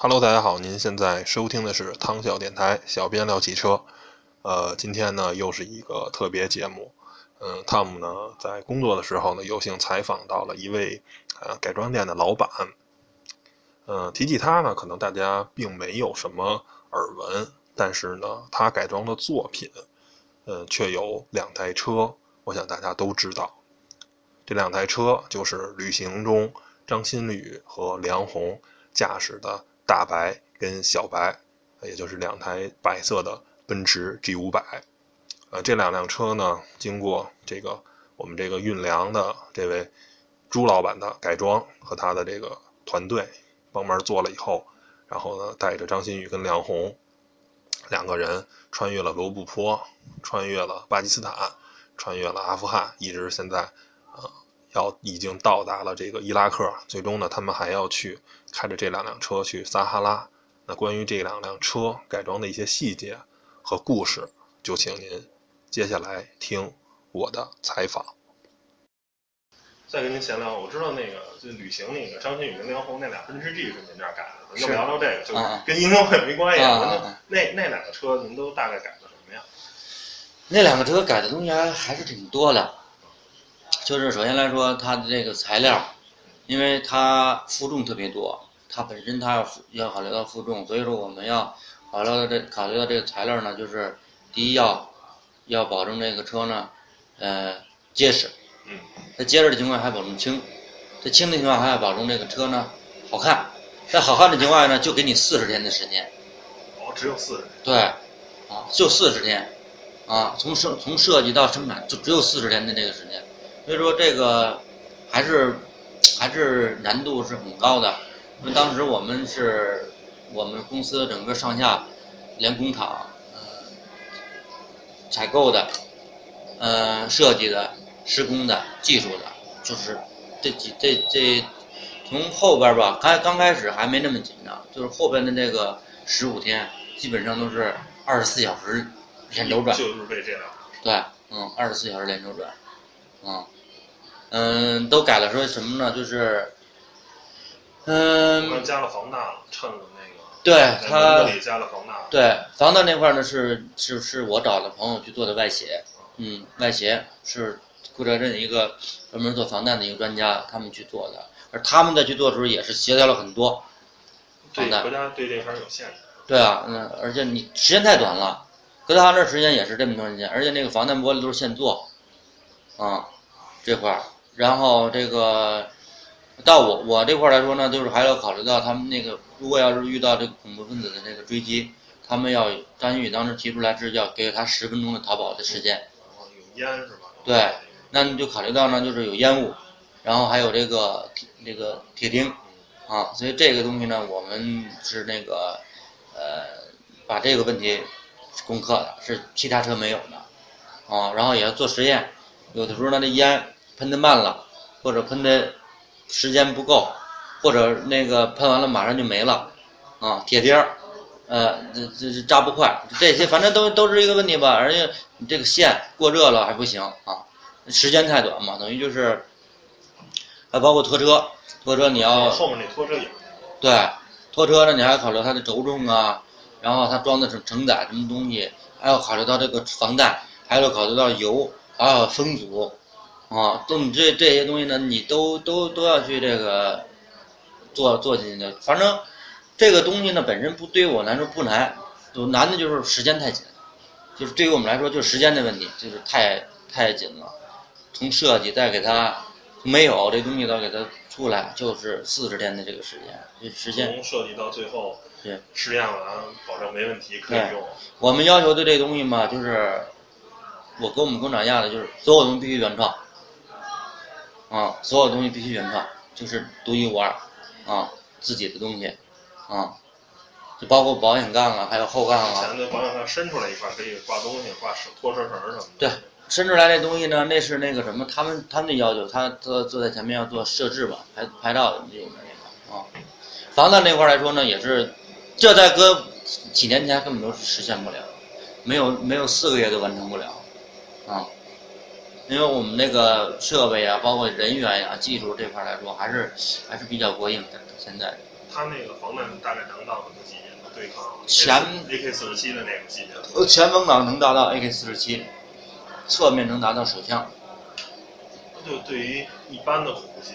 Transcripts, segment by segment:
Hello，大家好，您现在收听的是汤小电台，小编聊汽车。呃，今天呢又是一个特别节目。嗯，汤姆呢在工作的时候呢，有幸采访到了一位呃改装店的老板。嗯，提起他呢，可能大家并没有什么耳闻，但是呢，他改装的作品，呃，却有两台车，我想大家都知道。这两台车就是旅行中张新宇和梁红驾驶的。大白跟小白，也就是两台白色的奔驰 G 五百，呃，这两辆车呢，经过这个我们这个运粮的这位朱老板的改装和他的这个团队帮忙做了以后，然后呢，带着张馨予跟梁红两个人穿越了罗布泊，穿越了巴基斯坦，穿越了阿富汗，一直现在，呃。要已经到达了这个伊拉克，最终呢，他们还要去开着这两辆车去撒哈拉。那关于这两辆车改装的一些细节和故事，就请您接下来听我的采访。再跟您闲聊，我知道那个就旅行那个张馨予跟梁红那俩奔驰 G 是您这儿改的，咱就聊聊这个，就是跟英会没关系。啊那那两个车您都大概改的什么呀？那两个车改的东西还还是挺多的。就是首先来说，它的这个材料，因为它负重特别多，它本身它要要考虑到负重，所以说我们要考虑到这考虑到这个材料呢，就是第一要要保证这个车呢，呃结实，嗯，在结实的情况下还保证轻，在轻的情况下还要保证这个车呢好看，在好看的情况下呢，就给你四十天的时间，哦，只有四十天，对，啊，就四十天，啊，从设从设计到生产就只有四十天的这个时间。所以说这个还是还是难度是很高的，因为当时我们是我们公司整个上下连工厂呃采购的呃设计的施工的技术的，就是这几这这从后边吧，刚刚开始还没那么紧张，就是后边的那个十五天基本上都是二十四小时连轴转，就是为这样。对，嗯，二十四小时连轴转，嗯。嗯，都改了说什么呢？就是，嗯，加了防弹了，衬了那个。对它加了防弹。对防弹那块呢，是是是我找的朋友去做的外协，嗯，外协是顾哲镇一个专门做防弹的一个专家，他们去做的。而他们在去做的时候，也是协调了很多。防弹。国家对这块有限制。对啊，嗯，而且你时间太短了，搁他那时间也是这么长时间，而且那个防弹玻璃都是现做，啊，这块儿。然后这个到我我这块来说呢，就是还要考虑到他们那个，如果要是遇到这个恐怖分子的这个追击，他们要张馨予当时提出来是要给他十分钟的逃跑的时间。有烟是吧？对，那你就考虑到呢，就是有烟雾，然后还有这个这个铁钉，啊，所以这个东西呢，我们是那个呃把这个问题攻克的，是其他车没有的，啊，然后也要做实验，有的时候呢那烟。喷的慢了，或者喷的时间不够，或者那个喷完了马上就没了，啊，铁钉儿，呃，这这这扎不快，这些反正都都是一个问题吧。而且你这个线过热了还不行啊，时间太短嘛，等于就是，还包括拖车，拖车你要后面那拖车也对，拖车呢你还要考虑它的轴重啊，然后它装的是承载什么东西，还要考虑到这个防弹，还要考虑到油，还有风阻。啊，都你这这些东西呢，你都都都要去这个做做进去的。反正这个东西呢，本身不对于我来说不难，就难的就是时间太紧，就是对于我们来说就是时间的问题，就是太太紧了。从设计再给它没有这东西到给它出来，就是四十天的这个时间，这时间从设计到最后对试验完，保证没问题可以用。我们要求的这东西嘛，就是我跟我们工厂要的就是所有东西必须原创。啊，所有东西必须原创，就是独一无二，啊，自己的东西，啊，就包括保险杠啊，还有后杠啊。前的保险杠伸出来一块可以挂东西，挂拖车绳什么的。对，伸出来那东西呢，那是那个什么，他们他们的要求，他坐坐在前面要做设置吧，拍拍照的那种那个啊。防弹那块来说呢，也是，这在搁几年前根本都是实现不了，没有没有四个月都完成不了，啊。因为我们那个设备啊，包括人员呀、技术这块来说，还是还是比较过硬的。现在，他那个防弹大概能到什么级别？能对抗前 AK 四十七的那个级别？呃，前风挡能达到 AK 四十七，侧面能达到手枪。就对于一般的虎袭，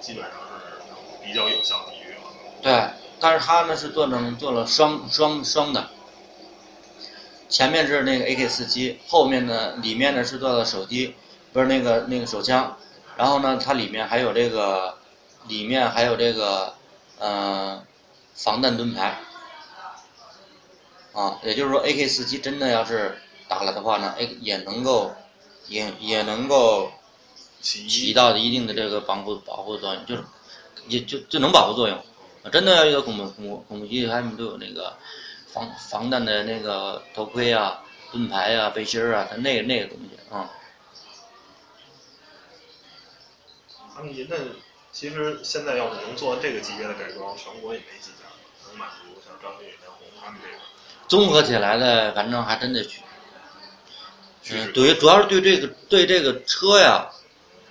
基本上是比较有效抵御了。对，但是他呢是做成做了双双双的，前面是那个 AK 四七，后面呢里面呢是做的手机，不是那个那个手枪，然后呢它里面还有这个，里面还有这个，呃，防弹盾牌，啊，也就是说 AK 四七真的要是打了的话呢，哎也能够，也也能够起起到一定的这个保护保护作用，就是也就就能保护作用。啊真的要遇到恐怖恐怖恐怖袭击，他们都有那个防防弹的那个头盔啊、盾牌啊、背心儿啊，他那个那个东西啊、他们那其实现在要是能做这个级别的改装，全国也没几家能满足像张学友、连红他们这个综合起来的，反正还真得去。嗯。对，主要是对这个对这个车呀，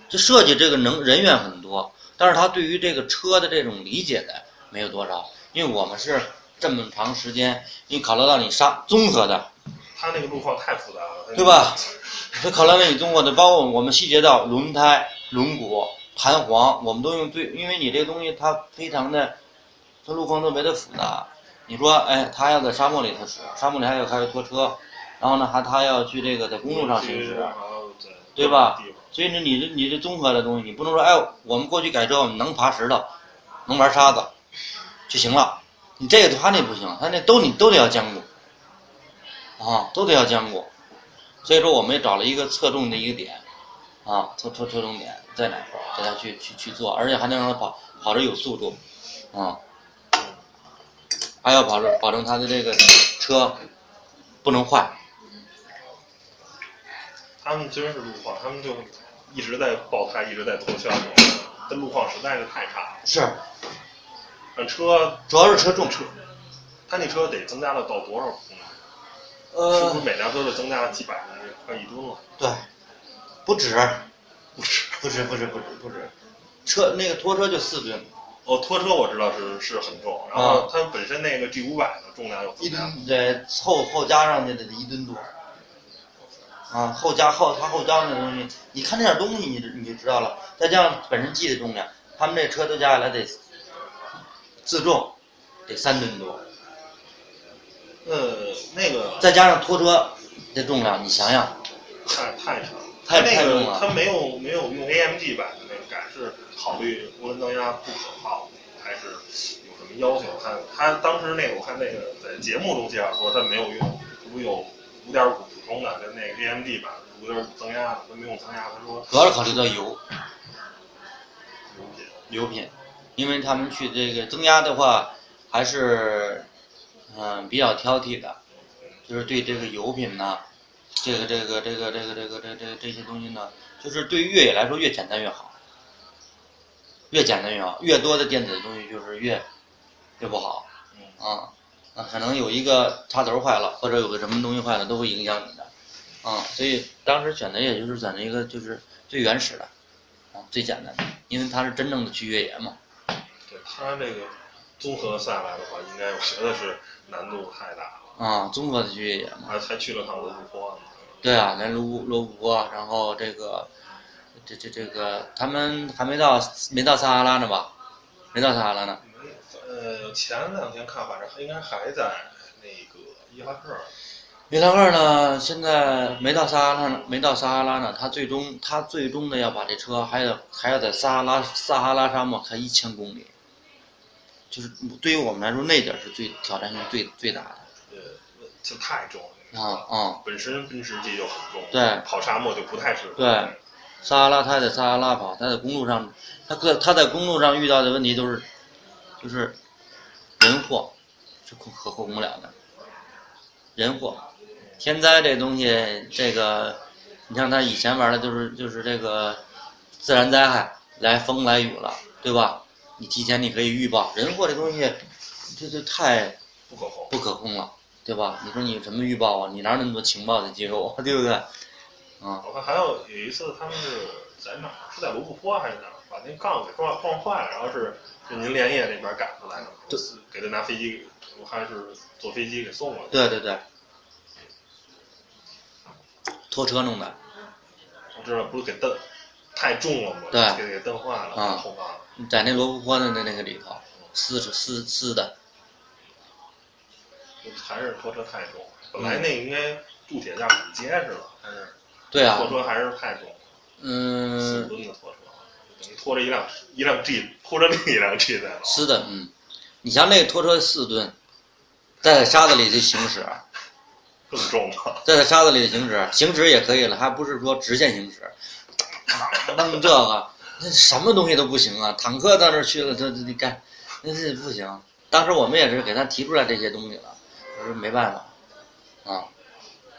这设计这个能人员很多，但是他对于这个车的这种理解的没有多少，因为我们是这么长时间，你考虑到你刹综合的，他那个路况太复杂了，对吧？他考虑到你综合的，包括我们细节到轮胎、轮毂、弹簧，我们都用最，因为你这个东西它非常的，它路况特别的复杂。你说，哎，他要在沙漠里头使，沙漠里还有还有拖车，然后呢，还他要去这个在公路上行驶，对吧所以呢，你这你这综合的东西，你不能说，哎，我们过去改车，我们能爬石头，能玩沙子就行了。你这个他那不行，他那都你都得要兼顾，啊，都得要兼顾。所以说，我们也找了一个侧重的一个点，啊，侧侧侧重点在哪块儿，给他去去去做，而且还能让他跑跑着有速度，啊，还要保证保证他的这个车不能坏。他们真是路况，他们就一直在爆胎，一直在脱销，这路况实在是太差了。是，那车主要是车重。车，他那车得增加了到多少公里？是不呃是，每辆车都增加了几百公里，快一吨了？对，不止，不止，不止，不止，不止，不止，车那个拖车就四吨，哦，拖车我知道是是很重，然后它本身那个 G 五百的重量又一增加了，吨对后后加上去的得一吨多。啊，后加后它后加那东西，你看那点东西你就你就知道了，再加上本身 G 的重量，他们这车都加起来得自重得三吨多，呃，那个再加上拖车的重量，你想想，太太沉了，太它那个太重了它没有没有用 AMG 版的那个改，是考虑涡轮增压不可靠，还是有什么要求？看他当时那个我看那个在节目中介绍说他没有用，不是有五点五普通的，跟那个 AMG 版五点五增压的，他没用增压，他说主要是考虑到油。油品。油品，因为他们去这个增压的话，还是嗯、比较挑剔的，就是对这个油品呢，这个这个这个这个这个这这这些东西呢，就是对于越野来说越简单越好，越简单越好，越多的电子的东西就是越越不好嗯，啊，啊可能有一个插头坏了，或者有个什么东西坏了，都会影响你的，啊，所以当时选择也就是选择一个就是最原始的，啊最简单的，因为它是真正的去越野嘛。对他这个综合下来的话，应该我觉得是难度太大了，啊，综合的越野嘛。还还去了趟罗布泊。对啊，来罗罗布泊，然后这个，这这这个，他们还没到没到撒哈拉呢吧？没到撒哈拉呢。没，呃，前两天看，反正应该还在那个伊拉克。伊拉克呢，现在没到撒哈拉呢，没到撒哈拉呢。他最终他最终的要把这车还要还要在撒哈拉撒哈拉沙漠开一千公里，就是对于我们来说，那点儿是最挑战性最最大的呃，就太重了。啊啊！本身奔驰 G 就很重，对跑沙漠就不太适合。对，撒哈拉他在撒哈拉跑，他在公路上，他各他在公路上遇到的问题都是，就是人祸是可可控不了的，人祸，天灾这东西，这个你像他以前玩的就是就是这个自然灾害，来风来雨了，对吧？你提前你可以预报，人祸这东西，这这太不可控。不可控了，对吧？你说你什么预报啊？你哪有那么多情报的接受啊？对不对？啊，我看还有有一次他们是在哪儿？是在罗布泊还是哪儿？把那杠给撞撞坏了，然后是是您连夜这边赶出来的就是给他拿飞机，我还是坐飞机给送过去。对对对，拖车弄的，我知道，不是给蹬太重了吗？对给给蹬坏了，啊后方。在那罗布泊的那那个里头，撕是撕撕的，还是拖车太重，本来那应该铸铁架很结实了，但是对啊拖，车还是太重，嗯。四嗯，吨的拖车，等于拖着一辆一辆 G，拖着另一辆 G 在走。撕的，嗯，你像那个拖车四吨，在沙子里去行驶，更重了。在沙子里行驶，行驶也可以了，还不是说直线行驶，弄这个，那什么东西都不行啊！坦克到那儿去了，他他你干，那是不行。当时我们也是给他提出来这些东西了，我说没办法，啊，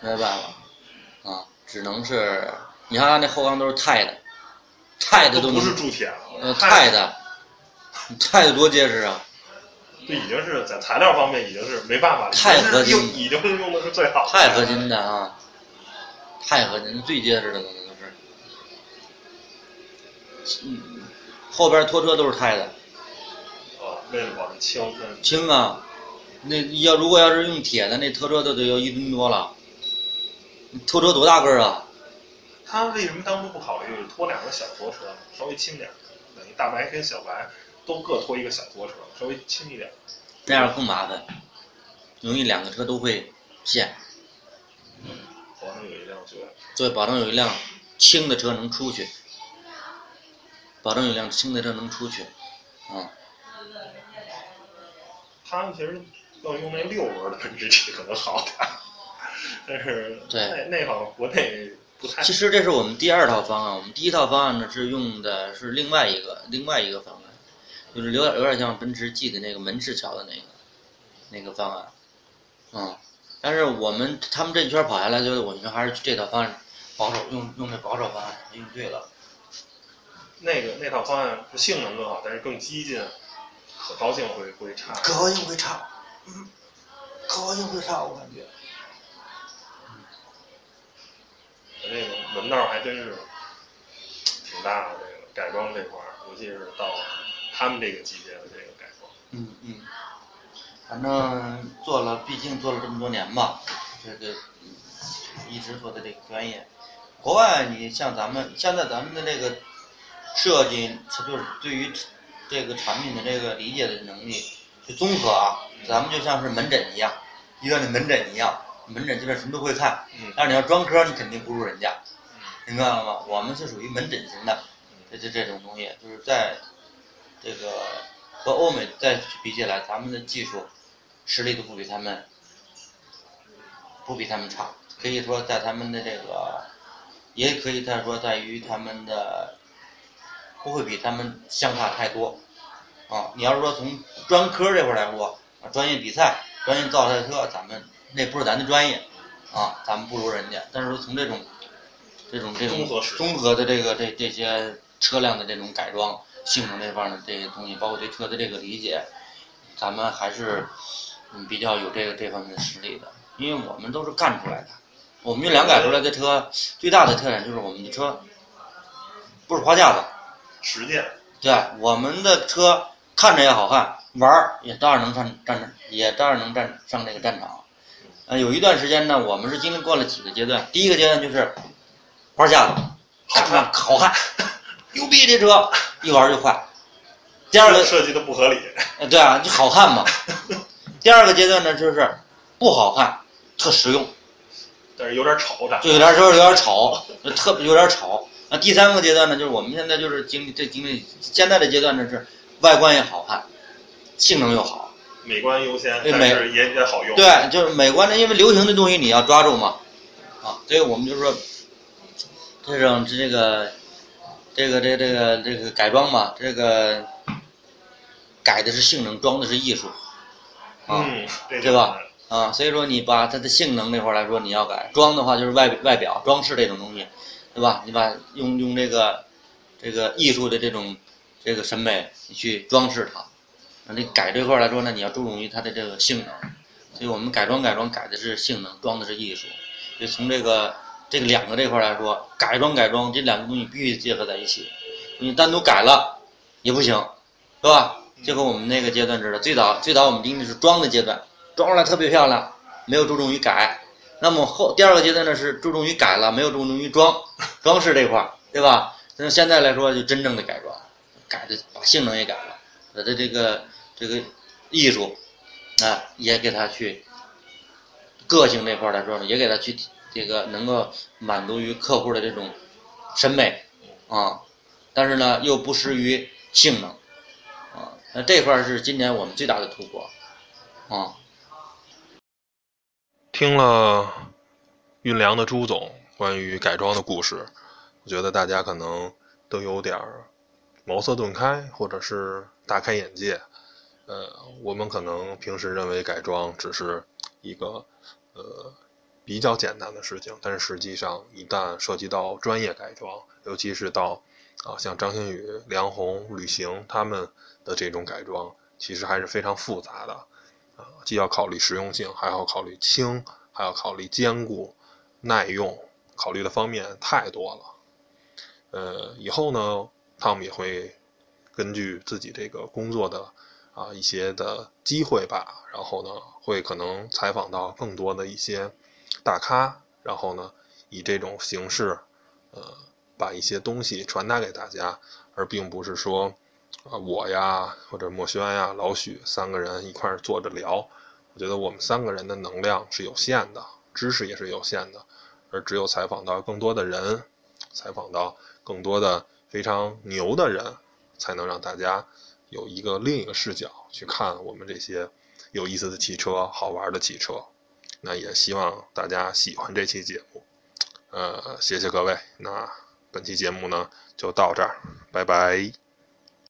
没办法，啊，只能是你看他那后缸都是钛的，钛的东西都不是，铸铁了，呃，钛的，钛的多结实啊！这已经是在材料方面已经是没办法了，钛合金已经是用的是最好的钛合金的啊，钛合金最结实的了，那都是。嗯，后边拖车都是胎的，啊，为了保证轻，那轻啊。那要如果要是用铁的，那拖车都得要一吨多了。拖车多大个儿啊？他为什么当初不考虑拖两个小拖车？稍微轻点儿，等于大白跟小白都各拖一个小拖车，稍微轻一点。那样更麻烦，容易两个车都会陷。保证有一辆就对保证有一辆轻的车能出去，保证有辆轻的车能出去，啊、他们其实要用那六轮的奔驰可能好点，但是对。那那好像国内不太。其实这是我们第二套方案，我们第一套方案呢是用的是另外一个另外一个方案，就是有点有点像奔驰 G 的那个门市桥的那个那个方案，嗯，但是我们他们这一圈跑下来，就是我觉得还是这套方案保守用用这保守方案用对了，那个那套方案是性能更好，但是更激进，可靠性会会差。可靠性会差，嗯，可靠性会差，我感觉。那个门道还真是挺大的，这个改装这块儿，尤其是到他们这个级别的这个改装。嗯嗯，反正做了，毕竟做了这么多年吧，这个嗯一直做的这个专业。国外你像咱们现在咱们的这个设计，它就是对于这个产品的这个理解的能力，就综合啊，咱们就像是门诊一样，医院的门诊一样，门诊这边什么都会看，嗯。但是你要专科，你肯定不如人家，嗯。明白了吗？我们是属于门诊型的，这这这种东西，就是在这个和欧美再比起来，咱们的技术实力都不比他们不比他们差，可以说在他们的这个，也可以再说在于他们的不会比他们相差太多啊。你要是说从专科这块儿来说，啊，专业比赛、专业造赛车，咱们那不是咱的专业啊，咱们不如人家。但是说从这种这种这种综合综合的这个这这些车辆的这种改装性能这方面的这些东西，包括对车的这个理解，咱们还是嗯比较有这个这方面的实力的，因为我们都是干出来的。我们运两改出来的车最大的特点就是我们的车不是花架子，实践，对，我们的车看着也好看，玩儿也照样能上战，也照样能站上这个战场。呃，有一段时间呢，我们是经历过了几个阶段。第一个阶段就是玩架子，好看，好看，牛逼这车一玩就坏。第二个，设计的不合理，呃，对啊，就好看嘛。第二个阶段呢，就是不好看，特实用，但是有点丑，长就有点就是有点吵，就特别有点吵。那第三个阶段呢，就是我们现在就是经历这经历现在的阶段呢是外观也好看，性能又好。美观优先，对美但是也也好用。对，就是美观的，因为流行的东西你要抓住嘛，啊，所以我们就说，这种这个，这个这个这个这个改装嘛，这个改的是性能，装的是艺术，啊、嗯，对对吧？啊，所以说你把它的性能那块儿来说你要改，装的话就是外外表装饰这种东西，对吧？你把用用这个这个艺术的这种这个审美你去装饰它，那你改这块来说呢，你要注重于它的这个性能，所以我们改装改装改的是性能，装的是艺术，所以从这个这个两个这块来说，改装改装这两个东西必须结合在一起，你单独改了也不行，是吧？就和我们那个阶段似的。最早最早我们经历是装的阶段，装出来特别漂亮，没有注重于改。那么后第二个阶段呢是注重于改了，没有注重于装装饰这块儿，对吧？那现在来说就真正的改装，改的把性能也改了，把的这个这个艺术啊也给它去个性这块来说呢，也给它去这个能够满足于客户的这种审美啊，但是呢又不失于性能啊，那这块儿是今年我们最大的突破啊。听了运粮的朱总关于改装的故事，我觉得大家可能都有点儿茅塞顿开，或者是大开眼界。呃，我们可能平时认为改装只是一个呃比较简单的事情，但是实际上一旦涉及到专业改装，尤其是到啊像张馨予、梁红、旅行他们的这种改装，其实还是非常复杂的。既要考虑实用性，还要考虑轻，还要考虑坚固、耐用，考虑的方面太多了。呃，以后呢，汤姆也会根据自己这个工作的啊一些的机会吧，然后呢，会可能采访到更多的一些大咖，然后呢，以这种形式，呃，把一些东西传达给大家，而并不是说。啊，我呀，或者墨轩呀、老许三个人一块坐着聊，我觉得我们三个人的能量是有限的，知识也是有限的，而只有采访到更多的人，采访到更多的非常牛的人，才能让大家有一个另一个视角去看我们这些有意思的汽车、好玩的汽车。那也希望大家喜欢这期节目，呃，谢谢各位。那本期节目呢就到这儿，拜拜。